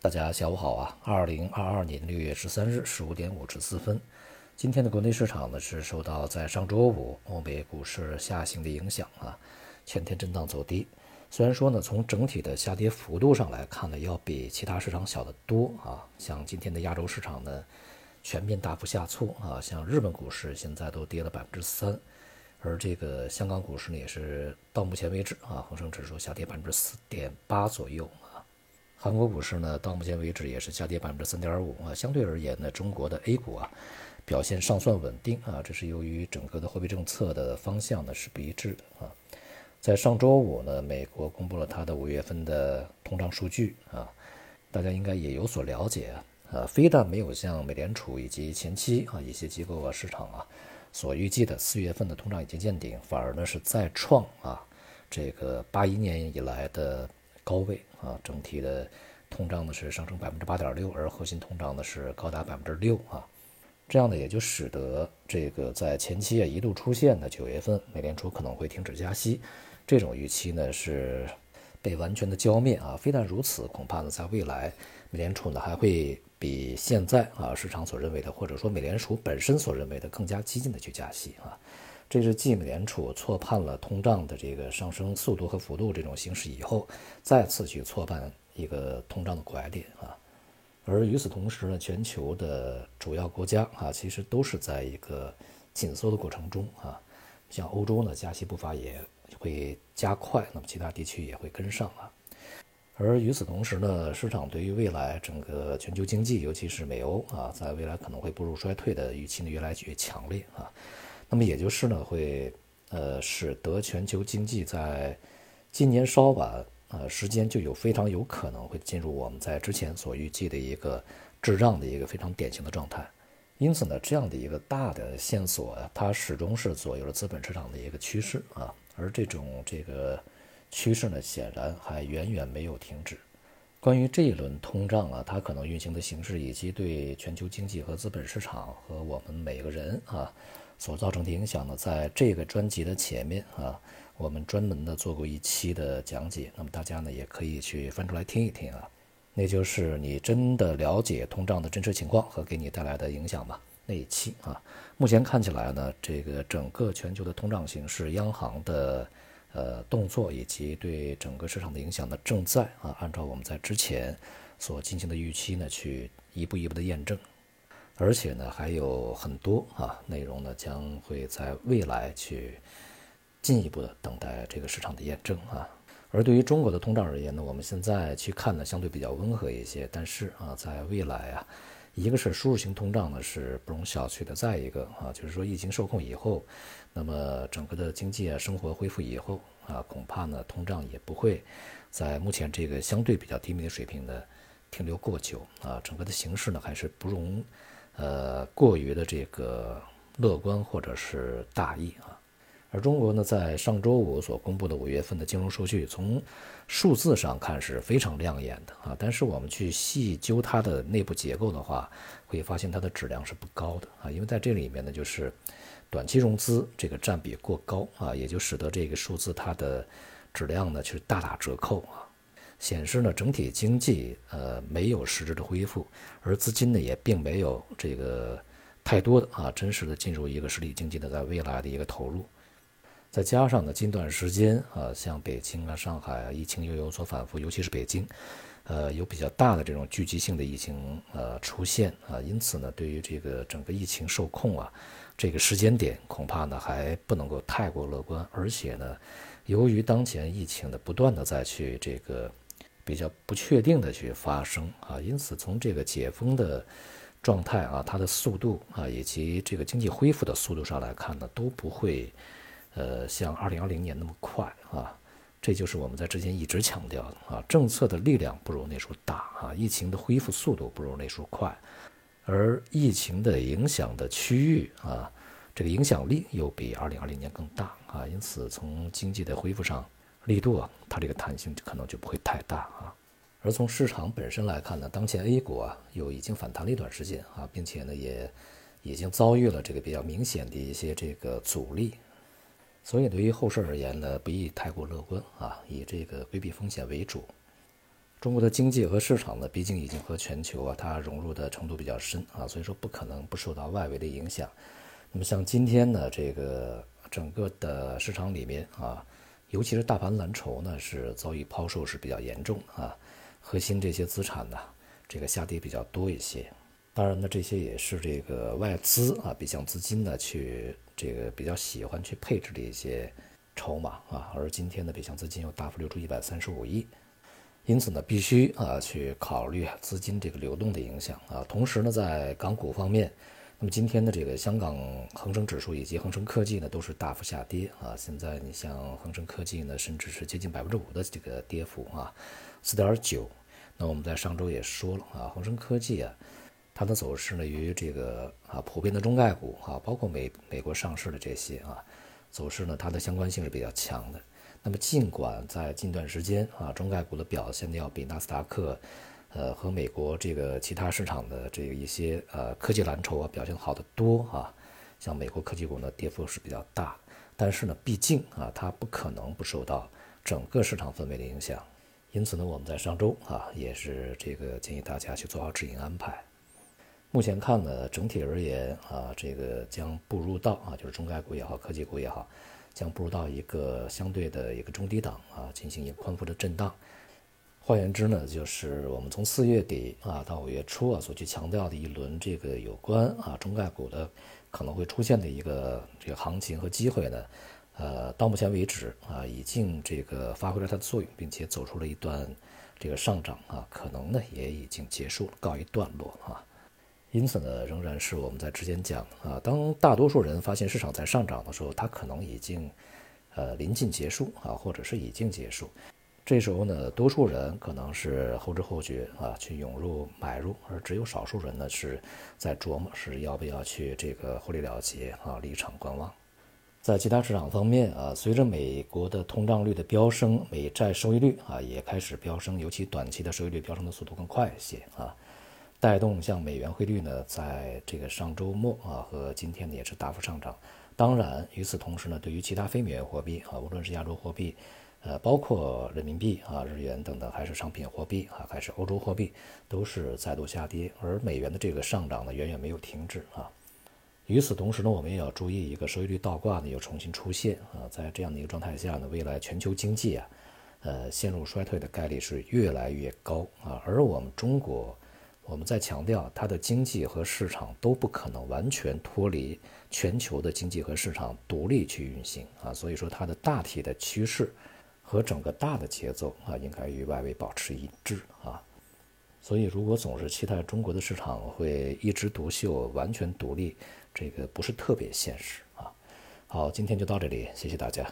大家下午好啊！二零二二年六月十三日十五点五十四分，今天的国内市场呢是受到在上周五欧美股市下行的影响啊，全天震荡走低。虽然说呢，从整体的下跌幅度上来看呢，要比其他市场小得多啊。像今天的亚洲市场呢，全面大幅下挫啊，像日本股市现在都跌了百分之三，而这个香港股市呢，也是到目前为止啊，恒生指数下跌百分之四点八左右。韩国股市呢，到目前为止也是下跌百分之三点五啊。相对而言呢，中国的 A 股啊，表现尚算稳定啊。这是由于整个的货币政策的方向呢是不一致的啊。在上周五呢，美国公布了它的五月份的通胀数据啊，大家应该也有所了解啊。非但没有像美联储以及前期啊一些机构啊市场啊所预计的四月份的通胀已经见顶，反而呢是再创啊这个八一年以来的。高位啊，整体的通胀呢是上升百分之八点六，而核心通胀呢是高达百分之六啊，这样呢也就使得这个在前期啊一度出现的九月份美联储可能会停止加息这种预期呢是被完全的浇灭啊。非但如此，恐怕呢在未来美联储呢还会比现在啊市场所认为的，或者说美联储本身所认为的更加激进的去加息啊。这是继美联储错判了通胀的这个上升速度和幅度这种形势以后，再次去错判一个通胀的拐点啊。而与此同时呢，全球的主要国家啊，其实都是在一个紧缩的过程中啊。像欧洲呢，加息步伐也会加快，那么其他地区也会跟上啊。而与此同时呢，市场对于未来整个全球经济，尤其是美欧啊，在未来可能会步入衰退的预期呢，越来越强烈啊。那么也就是呢，会呃使得全球经济在今年稍晚呃时间就有非常有可能会进入我们在之前所预计的一个滞胀的一个非常典型的状态。因此呢，这样的一个大的线索，它始终是左右了资本市场的一个趋势啊。而这种这个趋势呢，显然还远远没有停止。关于这一轮通胀啊，它可能运行的形式，以及对全球经济和资本市场和我们每个人啊。所造成的影响呢，在这个专辑的前面啊，我们专门的做过一期的讲解，那么大家呢也可以去翻出来听一听啊，那就是你真的了解通胀的真实情况和给你带来的影响吗？那一期啊，目前看起来呢，这个整个全球的通胀形势、央行的呃动作以及对整个市场的影响呢，正在啊按照我们在之前所进行的预期呢，去一步一步的验证。而且呢，还有很多啊内容呢，将会在未来去进一步的等待这个市场的验证啊。而对于中国的通胀而言呢，我们现在去看呢，相对比较温和一些。但是啊，在未来啊，一个是输入型通胀呢是不容小觑的，再一个啊，就是说疫情受控以后，那么整个的经济啊生活恢复以后啊，恐怕呢通胀也不会在目前这个相对比较低迷的水平呢停留过久啊，整个的形势呢还是不容。呃，过于的这个乐观或者是大意啊，而中国呢，在上周五所公布的五月份的金融数据，从数字上看是非常亮眼的啊，但是我们去细究它的内部结构的话，会发现它的质量是不高的啊，因为在这里面呢，就是短期融资这个占比过高啊，也就使得这个数字它的质量呢，就是大打折扣啊。显示呢，整体经济呃没有实质的恢复，而资金呢也并没有这个太多的啊真实的进入一个实体经济的在未来的一个投入，再加上呢近段时间啊像北京啊上海啊疫情又有所反复，尤其是北京，呃有比较大的这种聚集性的疫情呃出现啊，因此呢对于这个整个疫情受控啊这个时间点恐怕呢还不能够太过乐观，而且呢由于当前疫情的不断的再去这个。比较不确定的去发生啊，因此从这个解封的状态啊，它的速度啊，以及这个经济恢复的速度上来看呢，都不会呃像二零二零年那么快啊。这就是我们在之前一直强调的啊，政策的力量不如那时候大啊，疫情的恢复速度不如那时候快，而疫情的影响的区域啊，这个影响力又比二零二零年更大啊，因此从经济的恢复上。力度啊，它这个弹性可能就不会太大啊。而从市场本身来看呢，当前 A 股啊又已经反弹了一段时间啊，并且呢也已经遭遇了这个比较明显的一些这个阻力，所以对于后市而言呢，不宜太过乐观啊，以这个规避风险为主。中国的经济和市场呢，毕竟已经和全球啊，它融入的程度比较深啊，所以说不可能不受到外围的影响。那么像今天呢，这个整个的市场里面啊，尤其是大盘蓝筹呢，是遭遇抛售是比较严重啊，核心这些资产呢，这个下跌比较多一些。当然呢，这些也是这个外资啊，北向资金呢去这个比较喜欢去配置的一些筹码啊，而今天的北向资金又大幅流出一百三十五亿。因此呢，必须啊去考虑资金这个流动的影响啊。同时呢，在港股方面，那么今天的这个香港恒生指数以及恒生科技呢都是大幅下跌啊。现在你像恒生科技呢，甚至是接近百分之五的这个跌幅啊，四点九。那我们在上周也说了啊，恒生科技啊，它的走势呢与这个啊普遍的中概股啊，包括美美国上市的这些啊走势呢，它的相关性是比较强的。那么，尽管在近段时间啊，中概股的表现要比纳斯达克，呃，和美国这个其他市场的这个一些呃科技蓝筹啊表现好得多啊，像美国科技股呢跌幅是比较大，但是呢，毕竟啊，它不可能不受到整个市场氛围的影响，因此呢，我们在上周啊也是这个建议大家去做好止盈安排。目前看呢，整体而言啊，这个将步入到啊，就是中概股也好，科技股也好。将步入到一个相对的一个中低档啊，进行一个宽幅的震荡。换言之呢，就是我们从四月底啊到五月初啊所去强调的一轮这个有关啊中概股的可能会出现的一个这个行情和机会呢，呃，到目前为止啊已经这个发挥了它的作用，并且走出了一段这个上涨啊，可能呢也已经结束了，告一段落啊。因此呢，仍然是我们在之前讲啊，当大多数人发现市场在上涨的时候，它可能已经，呃，临近结束啊，或者是已经结束。这时候呢，多数人可能是后知后觉啊，去涌入买入，而只有少数人呢是在琢磨是要不要去这个获利了结啊，离场观望。在其他市场方面啊，随着美国的通胀率的飙升，美债收益率啊也开始飙升，尤其短期的收益率飙升的速度更快一些啊。带动像美元汇率呢，在这个上周末啊和今天呢也是大幅上涨。当然，与此同时呢，对于其他非美元货币啊，无论是亚洲货币，呃，包括人民币啊、日元等等，还是商品货币啊，还是欧洲货币，都是再度下跌。而美元的这个上涨呢，远远没有停止啊。与此同时呢，我们也要注意一个收益率倒挂呢又重新出现啊。在这样的一个状态下呢，未来全球经济啊，呃，陷入衰退的概率是越来越高啊。而我们中国。我们在强调，它的经济和市场都不可能完全脱离全球的经济和市场独立去运行啊，所以说它的大体的趋势和整个大的节奏啊，应该与外围保持一致啊。所以，如果总是期待中国的市场会一枝独秀、完全独立，这个不是特别现实啊。好，今天就到这里，谢谢大家。